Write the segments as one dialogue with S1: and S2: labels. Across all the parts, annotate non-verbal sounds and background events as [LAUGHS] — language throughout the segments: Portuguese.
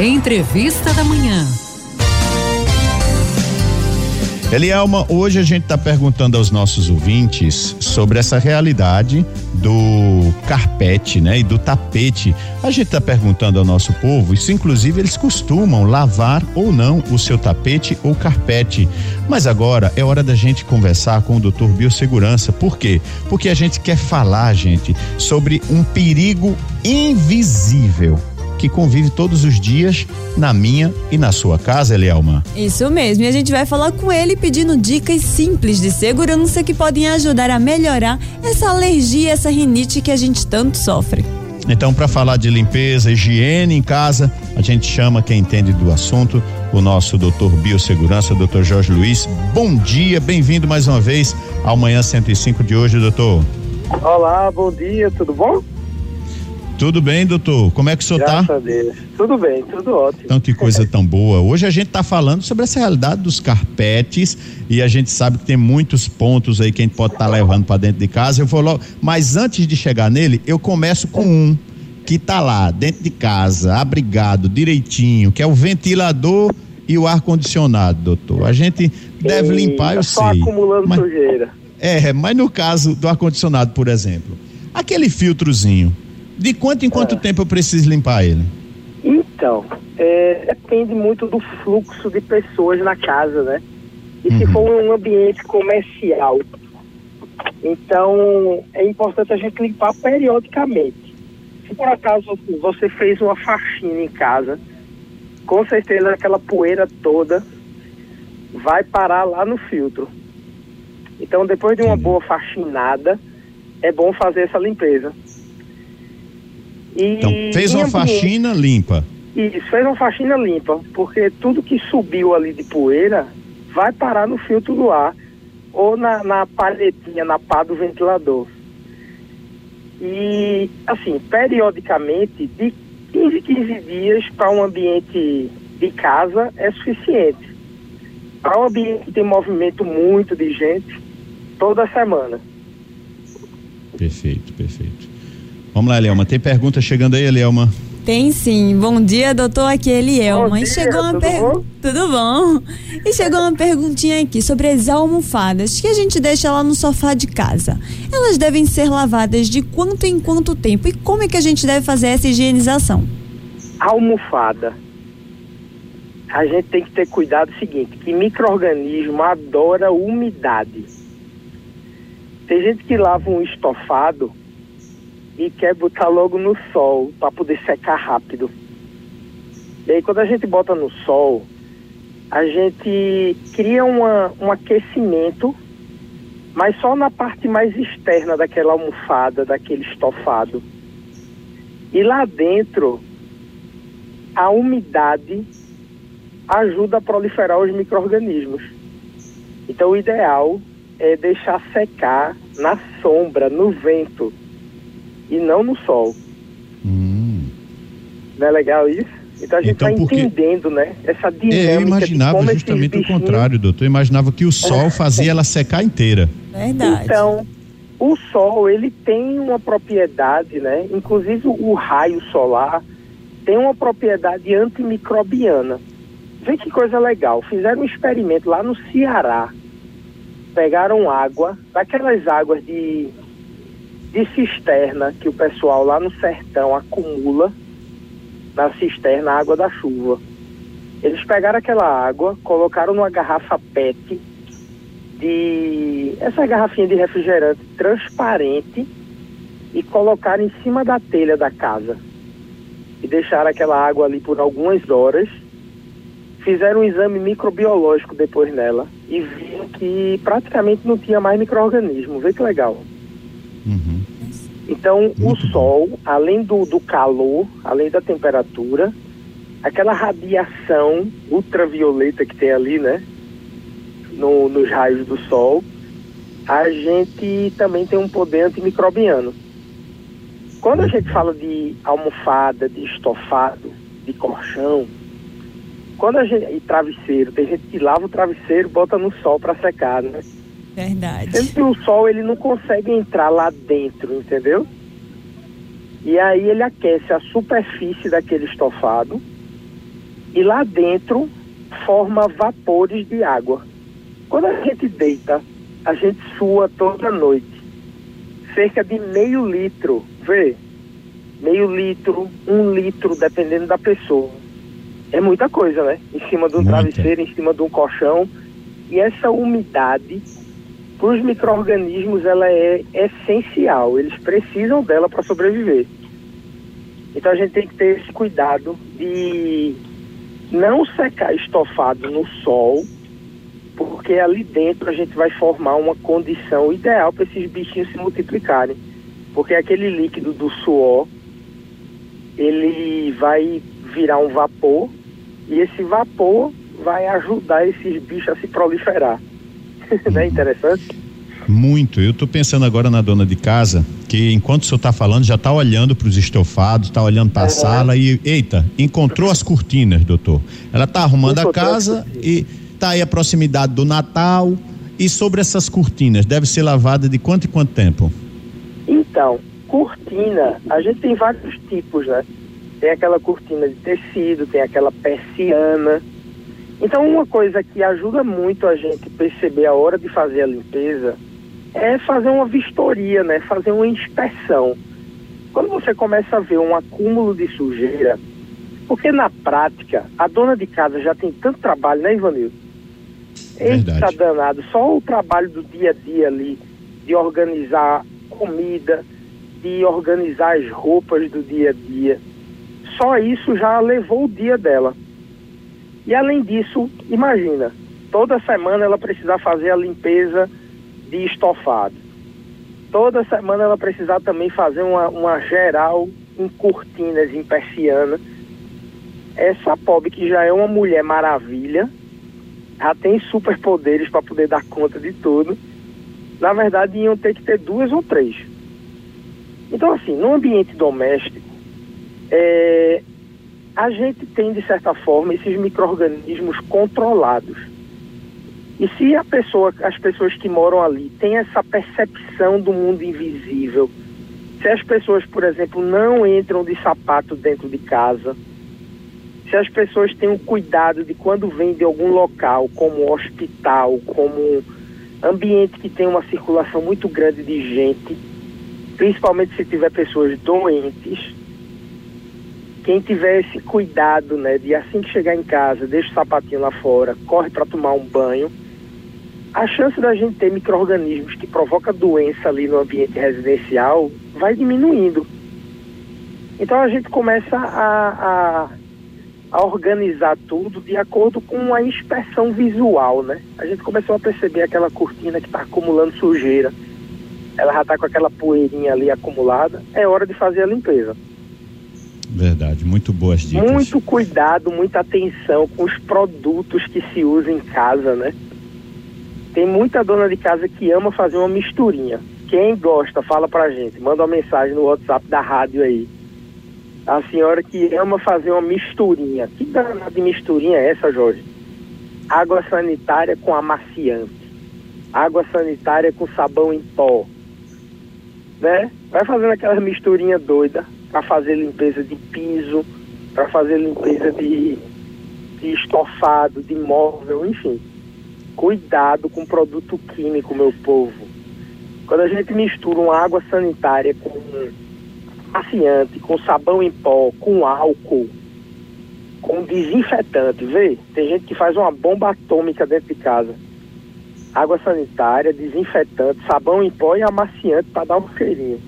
S1: Entrevista da Manhã.
S2: Elielma, hoje a gente está perguntando aos nossos ouvintes sobre essa realidade do carpete, né, e do tapete. A gente está perguntando ao nosso povo, isso inclusive eles costumam lavar ou não o seu tapete ou carpete. Mas agora é hora da gente conversar com o doutor Biossegurança. Por quê? Porque a gente quer falar, gente, sobre um perigo invisível que convive todos os dias na minha e na sua casa, Elielma.
S3: Isso mesmo, e a gente vai falar com ele pedindo dicas simples de segurança que podem ajudar a melhorar essa alergia, essa rinite que a gente tanto sofre.
S2: Então, para falar de limpeza, higiene em casa, a gente chama quem entende do assunto, o nosso doutor Biossegurança, doutor Jorge Luiz. Bom dia, bem-vindo mais uma vez ao Manhã 105 de hoje, doutor.
S4: Olá, bom dia, tudo bom?
S2: Tudo bem, doutor? Como é que o senhor
S4: Graças
S2: tá?
S4: a Deus. Tudo bem, tudo ótimo.
S2: Então, que coisa tão boa. Hoje a gente está falando sobre essa realidade dos carpetes e a gente sabe que tem muitos pontos aí que a gente pode estar tá levando para dentro de casa. Eu vou logo, mas antes de chegar nele, eu começo com um que tá lá dentro de casa, abrigado, direitinho, que é o ventilador e o ar condicionado, doutor. A gente deve
S4: Eita,
S2: limpar, eu
S4: só
S2: sei.
S4: acumulando
S2: mas,
S4: sujeira.
S2: é, mas no caso do ar condicionado, por exemplo, aquele filtrozinho, de quanto em quanto
S4: É.
S2: tempo eu preciso limpar ele?
S4: Então, é, depende muito do fluxo de pessoas na casa, né? E se
S2: Uhum.
S4: for um ambiente comercial. Então, é importante a gente limpar periodicamente. Se por acaso você fez uma faxina em casa, com certeza aquela poeira toda vai parar lá no filtro. Então, depois de uma boa faxinada, é bom fazer essa limpeza. E
S2: Então, fez uma faxina limpa.
S4: isso, fez uma faxina limpa, porque tudo que subiu ali de poeira vai parar no filtro do ar ou na, na palhetinha, na pá do ventilador. E, assim, periodicamente, de 15 15 dias para um ambiente de casa é suficiente. Para um ambiente que tem movimento muito de gente, toda semana.
S2: Perfeito, perfeito. Vamos lá, Elielma. Tem pergunta chegando aí, Elielma?
S3: Tem sim. Bom dia, doutor. Aqui é Elielma.
S4: Bom
S3: E
S4: dia,
S3: chegou uma
S4: tudo
S3: per-
S4: bom?
S3: Tudo bom? E chegou uma perguntinha aqui sobre as almofadas que a gente deixa lá no sofá de casa. Elas devem ser lavadas de quanto em quanto tempo? E como é que a gente deve fazer essa higienização?
S4: almofada. A gente tem que ter cuidado seguinte, que microorganismo adora umidade. Tem gente que lava um estofado e quer botar logo no sol para poder secar rápido. E aí quando a gente bota no sol, a gente cria uma, um aquecimento, mas só na parte mais externa daquela almofada, daquele estofado. E lá dentro a umidade ajuda a proliferar os micro-organismos. Então, o ideal é deixar secar na sombra, no vento, e não no sol.
S2: Hum.
S4: Não é legal isso? Então, a gente
S2: Então,
S4: está
S2: por que-
S4: entendendo, né? Essa dinâmica
S2: É, eu
S4: de
S2: imaginava justamente o
S4: bichinhos-
S2: contrário, doutor. Eu imaginava que o sol fazia ela secar inteira.
S3: Verdade.
S4: Então, o sol, ele tem uma propriedade, né? Inclusive o raio solar tem uma propriedade antimicrobiana. Vê que coisa legal. Fizeram um experimento lá no Ceará. Pegaram água, daquelas águas de, de cisterna que o pessoal lá no sertão acumula na cisterna água da chuva. Eles pegaram aquela água, colocaram numa garrafa PET de essa garrafinha de refrigerante transparente e colocaram em cima da telha da casa e deixaram aquela água ali por algumas horas. Fizeram um exame microbiológico depois nela e viram que praticamente não tinha mais micro-organismo. Vê que legal.
S2: Uhum.
S4: Então, o
S2: bom.
S4: sol, além do, do calor, além da temperatura, aquela radiação ultravioleta que tem ali, né? No, nos raios do sol, a gente também tem um poder antimicrobiano. Quando a gente fala de almofada, de estofado, de colchão, quando a gente. e travesseiro, tem gente que lava o travesseiro e bota no sol para secar, né?
S3: Verdade.
S4: Sendo que o sol ele não consegue entrar lá dentro, entendeu? E aí ele aquece a superfície daquele estofado e lá dentro forma vapores de água. Quando a gente deita, a gente sua toda noite. Cerca de meio litro, vê? Meio litro, um litro, dependendo da pessoa. É muita coisa, né? Em cima de um
S2: Muita.
S4: travesseiro, em cima de um colchão. E essa umidade, para os micro-organismos, ela é essencial. Eles precisam dela para sobreviver. Então a gente tem que ter esse cuidado de não secar estofado no sol, porque ali dentro a gente vai formar uma condição ideal para esses bichinhos se multiplicarem. Porque aquele líquido do suor, ele vai virar um vapor e esse vapor vai ajudar esses bichos a se proliferar. Não é interessante?
S2: Muito. Eu estou pensando agora na dona de casa, que enquanto o senhor está falando, já está olhando para os estofados, está olhando para a
S4: Uhum.
S2: sala e, eita, encontrou as cortinas, doutor. Ela está arrumando a
S4: Encontrou as
S2: casa e está aí a proximidade do Natal. E sobre essas cortinas, deve ser lavada de quanto em quanto tempo?
S4: Então, cortina, a gente tem vários tipos, né? Tem aquela cortina de tecido, tem aquela persiana. Então, uma coisa que ajuda muito a gente perceber a hora de fazer a limpeza é fazer uma vistoria, né? Fazer uma inspeção. Quando você começa a ver um acúmulo de sujeira, porque na prática, a dona de casa já tem tanto trabalho, né, Ivanildo? Eita
S2: Verdade.
S4: danado, só o trabalho do dia a dia ali, de organizar comida, de organizar as roupas do dia a dia, só isso já levou o dia dela. E além disso, imagina, toda semana ela precisar fazer a limpeza de estofado. Toda semana ela precisar também fazer uma, uma geral em cortinas, em persiana. Essa pobre que já é uma mulher maravilha, já tem superpoderes para poder dar conta de tudo. Na verdade, iam ter que ter duas ou três. Então, assim, no ambiente doméstico, é, a gente tem, de certa forma, esses micro-organismos controlados. E se a pessoa, as pessoas que moram ali têm essa percepção do mundo invisível, se as pessoas, por exemplo, não entram de sapato dentro de casa, se as pessoas têm o cuidado de quando vêm de algum local, como hospital, como ambiente que tem uma circulação muito grande de gente, principalmente se tiver pessoas doentes, quem tiver esse cuidado, né, de assim que chegar em casa, deixa o sapatinho lá fora, corre para tomar um banho, a chance da gente ter micro-organismos que provocam doença ali no ambiente residencial vai diminuindo. Então a gente começa a, a, a organizar tudo de acordo com a inspeção visual, né? A gente começou a perceber aquela cortina que está acumulando sujeira. Ela já está com aquela poeirinha ali acumulada. É hora de fazer a limpeza.
S2: Verdade, muito boas dicas.
S4: Muito cuidado, muita atenção com os produtos que se usam em casa, né? Tem muita dona de casa que ama fazer uma misturinha. Quem gosta, fala pra gente, manda uma mensagem no WhatsApp da rádio aí. A senhora que ama fazer uma misturinha. Que danada de misturinha é essa, Jorge? Água sanitária com amaciante. Água sanitária com sabão em pó. Né? Vai fazendo aquela misturinha doida para fazer limpeza de piso, para fazer limpeza de, de estofado, de móvel, enfim. Cuidado com produto químico, meu povo. Quando a gente mistura uma água sanitária com amaciante, com sabão em pó, com álcool, com desinfetante, vê? Tem gente que faz uma bomba atômica dentro de casa. Água sanitária, desinfetante, sabão em pó e amaciante para dar um cheirinho.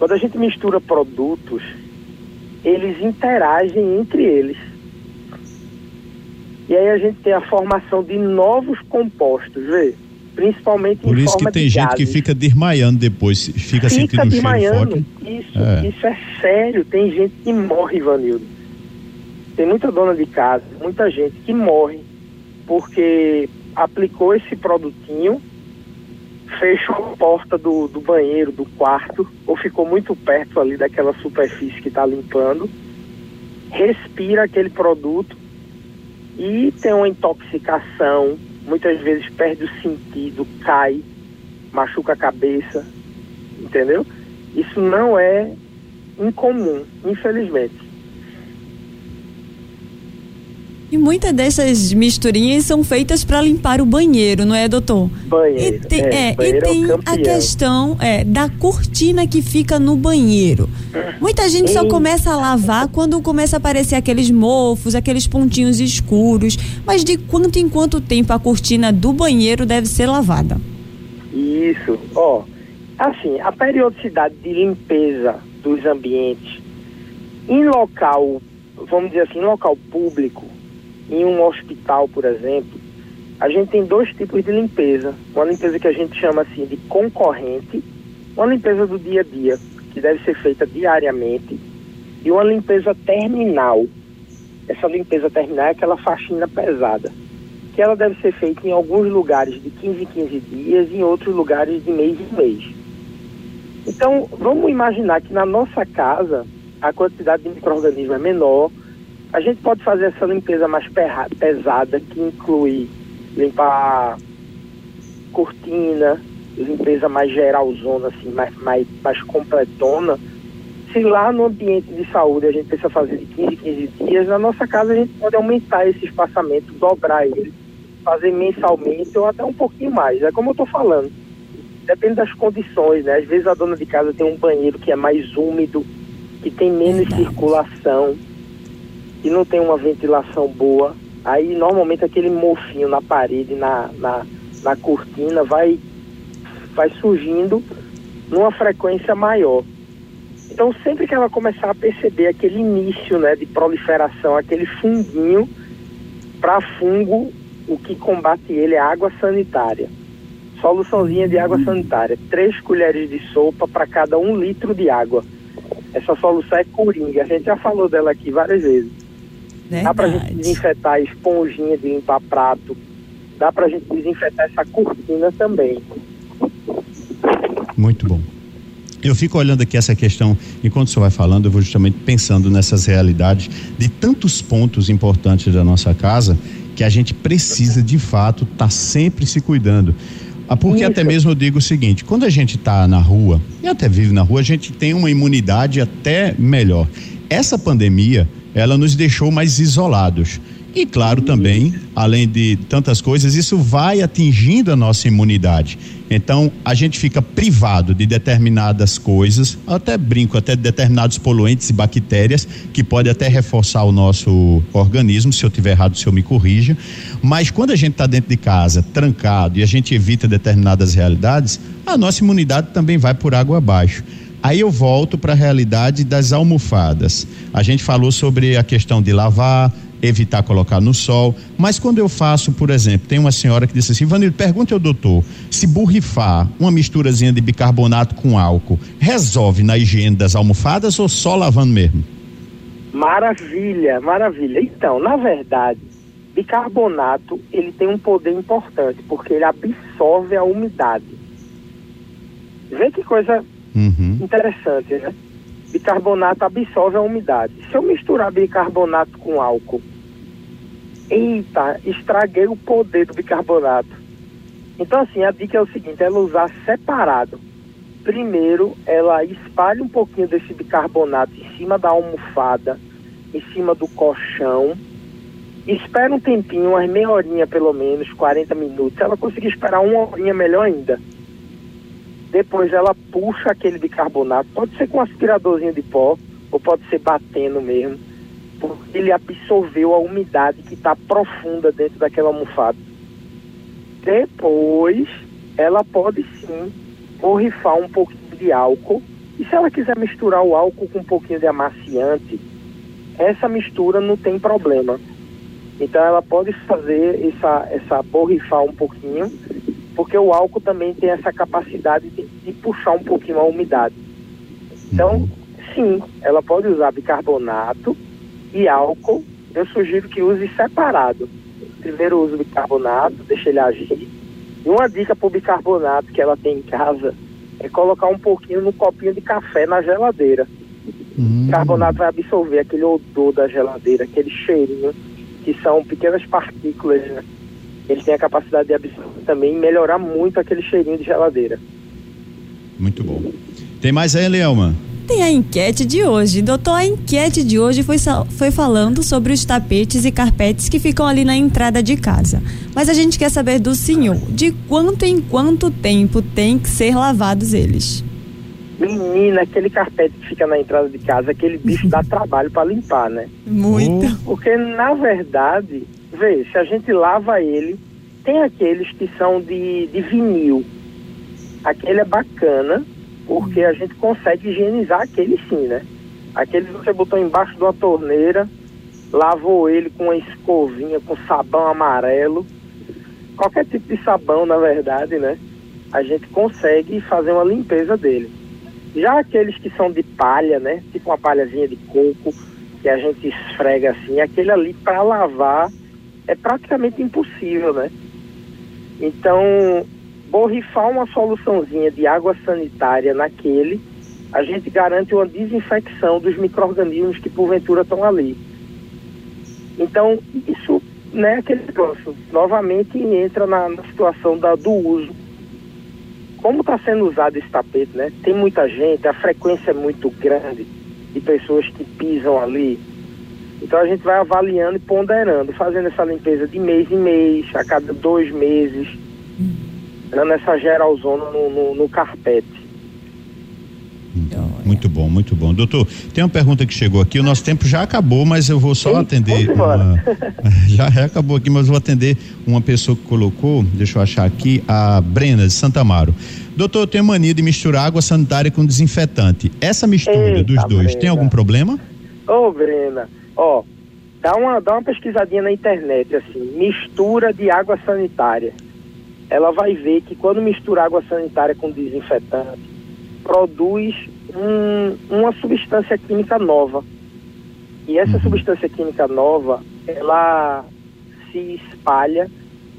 S4: Quando a gente mistura produtos, eles interagem entre eles. E aí a gente tem a formação de novos compostos, vê? Principalmente
S2: Por
S4: em
S2: isso que tem gente que
S4: gases.
S2: fica desmaiando depois, fica,
S4: Fica
S2: sentindo um cheiro
S4: desmaiando.
S2: forte.
S4: Isso,
S2: É.
S4: isso é sério. Tem gente que morre, Ivanildo. Tem muita dona de casa, muita gente que morre porque aplicou esse produtinho, fechou a porta do, do banheiro, do quarto, ou ficou muito perto ali daquela superfície que está limpando, respira aquele produto e tem uma intoxicação, muitas vezes perde o sentido, cai, machuca a cabeça, entendeu? Isso não é incomum, infelizmente.
S3: E muitas dessas misturinhas são feitas para limpar o banheiro, não é, doutor?
S4: Banheiro.
S3: E tem,
S4: é,
S3: é,
S4: banheiro
S3: e tem
S4: é
S3: a questão é, da cortina que fica no banheiro. Muita gente só começa a lavar quando começa a aparecer aqueles mofos, aqueles pontinhos escuros. Mas de quanto em quanto tempo a cortina do banheiro deve ser lavada?
S4: Isso. Ó, assim, a periodicidade de limpeza dos ambientes em local, vamos dizer assim, em local público, em um hospital, por exemplo, a gente tem dois tipos de limpeza. Uma limpeza que a gente chama assim de concorrente, uma limpeza do dia a dia, que deve ser feita diariamente, e uma limpeza terminal. Essa limpeza terminal é aquela faxina pesada, que ela deve ser feita em alguns lugares de 15 em 15 dias e em outros lugares de mês em mês. Então, vamos imaginar que na nossa casa a quantidade de micro-organismos é menor, a gente pode fazer essa limpeza mais pesada, que inclui limpar cortina, limpeza mais geralzona, assim, mais, mais, mais completona. Se lá no ambiente de saúde a gente precisa fazer de 15 em 15 dias, na nossa casa a gente pode aumentar esse espaçamento, dobrar ele, fazer mensalmente ou até um pouquinho mais. É como eu estou falando. Depende das condições, né? Às vezes a dona de casa tem um banheiro que é mais úmido, que tem menos
S3: Verdade.
S4: circulação, que não tem uma ventilação boa. Aí normalmente aquele mofinho na parede, na, na, na cortina, vai, vai surgindo numa frequência maior. Então sempre que ela começar a perceber aquele início né, de proliferação, aquele funguinho, para fungo, o que combate ele é água sanitária. Soluçãozinha de água sanitária. Três colheres de sopa para cada um litro de água. Essa solução é coringa. A gente já falou dela aqui várias vezes. Dá pra gente
S3: Verdade.
S4: desinfetar a esponjinha de limpar prato. Dá pra gente desinfetar essa cortina também.
S2: Muito bom. Eu fico olhando aqui essa questão, enquanto o senhor vai falando, eu vou justamente pensando nessas realidades de tantos pontos importantes da nossa casa que a gente precisa de fato estar sempre se cuidando. Ah, Porque
S4: Isso.
S2: até mesmo eu digo o seguinte: quando a gente está na rua, e até vive na rua, a gente tem uma imunidade até melhor. Essa pandemia, ela nos deixou mais isolados. E claro também, além de tantas coisas, isso vai atingindo a nossa imunidade. Então, a gente fica privado de determinadas coisas, até brinco, até de determinados poluentes e bactérias que pode até reforçar o nosso organismo. Se eu tiver errado, o senhor me corrija. Mas quando a gente está dentro de casa, trancado, e a gente evita determinadas realidades, a nossa imunidade também vai por água abaixo. Aí eu volto para a realidade das almofadas. A gente falou sobre a questão de lavar, evitar colocar no sol, mas quando eu faço, por exemplo, tem uma senhora que disse assim, Vanildo, pergunte ao doutor, se borrifar uma misturazinha de bicarbonato com álcool, resolve na higiene das almofadas ou só lavando mesmo?
S4: Maravilha, maravilha. Então, na verdade, bicarbonato ele tem um poder importante porque ele absorve a umidade. Vê que coisa
S2: Uhum.
S4: interessante, né? Bicarbonato absorve a umidade. Se eu misturar bicarbonato com álcool, eita, estraguei o poder do bicarbonato. Então, assim, a dica é o seguinte: ela usar separado. Primeiro, ela espalha um pouquinho desse bicarbonato em cima da almofada, em cima do colchão. Espera um tempinho, umas meia horinha pelo menos, 40 minutos. Se ela conseguir esperar uma horinha, melhor ainda. Depois ela puxa aquele bicarbonato, pode ser com um aspiradorzinho de pó, ou pode ser batendo mesmo, porque ele absorveu a umidade que está profunda dentro daquela almofada. Depois, ela pode sim borrifar um pouquinho de álcool, e se ela quiser misturar o álcool com um pouquinho de amaciante, essa mistura não tem problema. Então ela pode fazer essa, essa borrifar um pouquinho, porque o álcool também tem essa capacidade de, de puxar um pouquinho a umidade. Então, sim, ela pode usar bicarbonato e álcool. Eu sugiro que use separado. Primeiro usa o bicarbonato, deixa ele agir. E uma dica para o bicarbonato que ela tem em casa é colocar um pouquinho no copinho de café na geladeira.
S2: Hum.
S4: O carbonato vai absorver aquele odor da geladeira, aquele cheirinho, que são pequenas partículas, né? Ele tem a capacidade de absorver também e melhorar muito aquele cheirinho de geladeira.
S2: Muito bom. Tem mais aí, Leelma?
S3: tem a enquete de hoje. Doutor, a enquete de hoje foi, foi falando sobre os tapetes e carpetes que ficam ali na entrada de casa. Mas a gente quer saber do senhor, de quanto em quanto tempo tem que ser lavados eles?
S4: Menina, aquele carpete que fica na entrada de casa, aquele bicho dá [LAUGHS] trabalho para limpar, né?
S3: Muito.
S4: Porque, na verdade, vê, se a gente lava ele, tem aqueles que são de, de vinil. Aquele é bacana, porque a gente consegue higienizar aquele sim, né? Aquele você botou embaixo de uma torneira, lavou ele com uma escovinha, com sabão amarelo, qualquer tipo de sabão, na verdade, né? A gente consegue fazer uma limpeza dele. Já aqueles que são de palha, né? Tipo uma palhazinha de coco, que a gente esfrega assim, aquele ali para lavar é praticamente impossível, né? Então, borrifar uma soluçãozinha de água sanitária naquele, a gente garante uma desinfecção dos micro-organismos que porventura estão ali. Então, isso, né, aquele negócio, novamente entra na, na situação da, do uso como está sendo usado esse tapete, né? Tem muita gente, a frequência é muito grande de pessoas que pisam ali. Então a gente vai avaliando e ponderando, fazendo essa limpeza de mês em mês, a cada dois meses, dando essa geralzona no, no, no carpete.
S2: Muito bom, muito bom. Doutor, tem uma pergunta que chegou aqui, o nosso tempo já acabou, mas eu vou só Ei, atender. Uma, [LAUGHS] já acabou aqui, mas vou atender uma pessoa que colocou, deixa eu achar aqui, a Brena de Santa Amaro. Doutor, eu tenho mania de misturar água sanitária com desinfetante. Essa mistura Eita, dos dois Brena. tem algum problema?
S4: Ô, oh, Brena, ó, dá uma, dá uma pesquisadinha na internet, assim, mistura de água sanitária. Ela vai ver que quando mistura água sanitária com desinfetante, produz um, uma substância química nova. E essa uhum. substância química nova, ela se espalha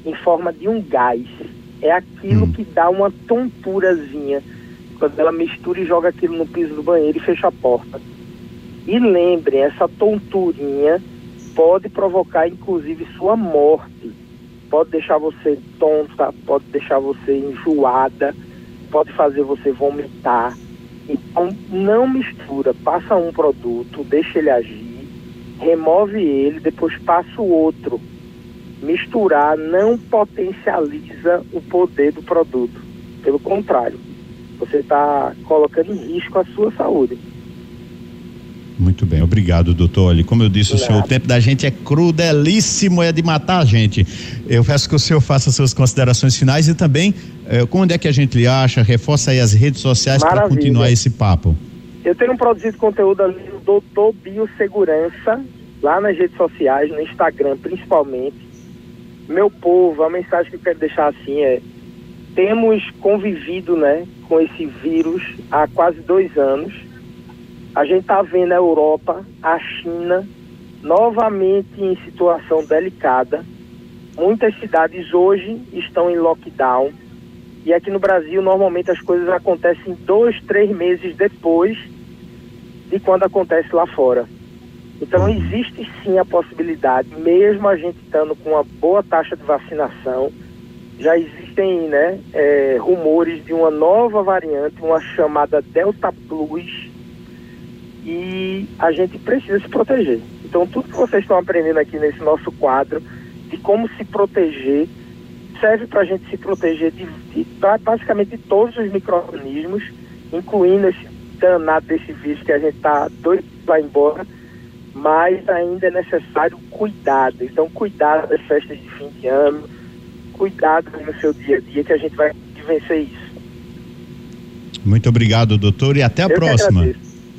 S4: em forma de um gás. É aquilo uhum. que dá uma tonturazinha quando ela mistura e joga aquilo no piso do banheiro e fecha a porta. E lembrem, essa tonturinha pode provocar inclusive sua morte. Pode deixar você tonta, pode deixar você enjoada, pode fazer você vomitar. Então, não mistura, passa um produto, deixa ele agir, remove ele, depois passa o outro. Misturar não potencializa o poder do produto. Pelo contrário, você está colocando em risco a sua saúde.
S2: Muito bem, obrigado, doutor. Olha, como eu disse, o senhor, o tempo da gente é crudelíssimo, é de matar a gente. Eu peço que o senhor faça suas considerações finais e também eh, onde é que a gente lhe acha, reforça aí as redes sociais para continuar esse papo.
S4: Eu tenho produzido conteúdo ali no Doutor Biossegurança, lá nas redes sociais, no Instagram principalmente. Meu povo, a mensagem que eu quero deixar assim é: temos convivido né, com esse vírus há quase dois anos a gente está vendo a Europa, a China, novamente em situação delicada. Muitas cidades hoje estão em lockdown. E aqui no Brasil, normalmente as coisas acontecem dois, três meses depois de quando acontece lá fora. Então, existe sim a possibilidade, mesmo a gente estando com uma boa taxa de vacinação, já existem né, é, rumores de uma nova variante, uma chamada Delta Plus, e a gente precisa se proteger. Então, tudo que vocês estão aprendendo aqui nesse nosso quadro de como se proteger serve para a gente se proteger de, de, basicamente de todos os micro-organismos, incluindo esse danado desse vírus que a gente está doido para embora, mas ainda é necessário cuidado. Então, cuidado das festas de fim de ano, cuidado no seu dia a dia que a gente vai vencer isso.
S2: Muito obrigado, doutor, e até a Eu próxima.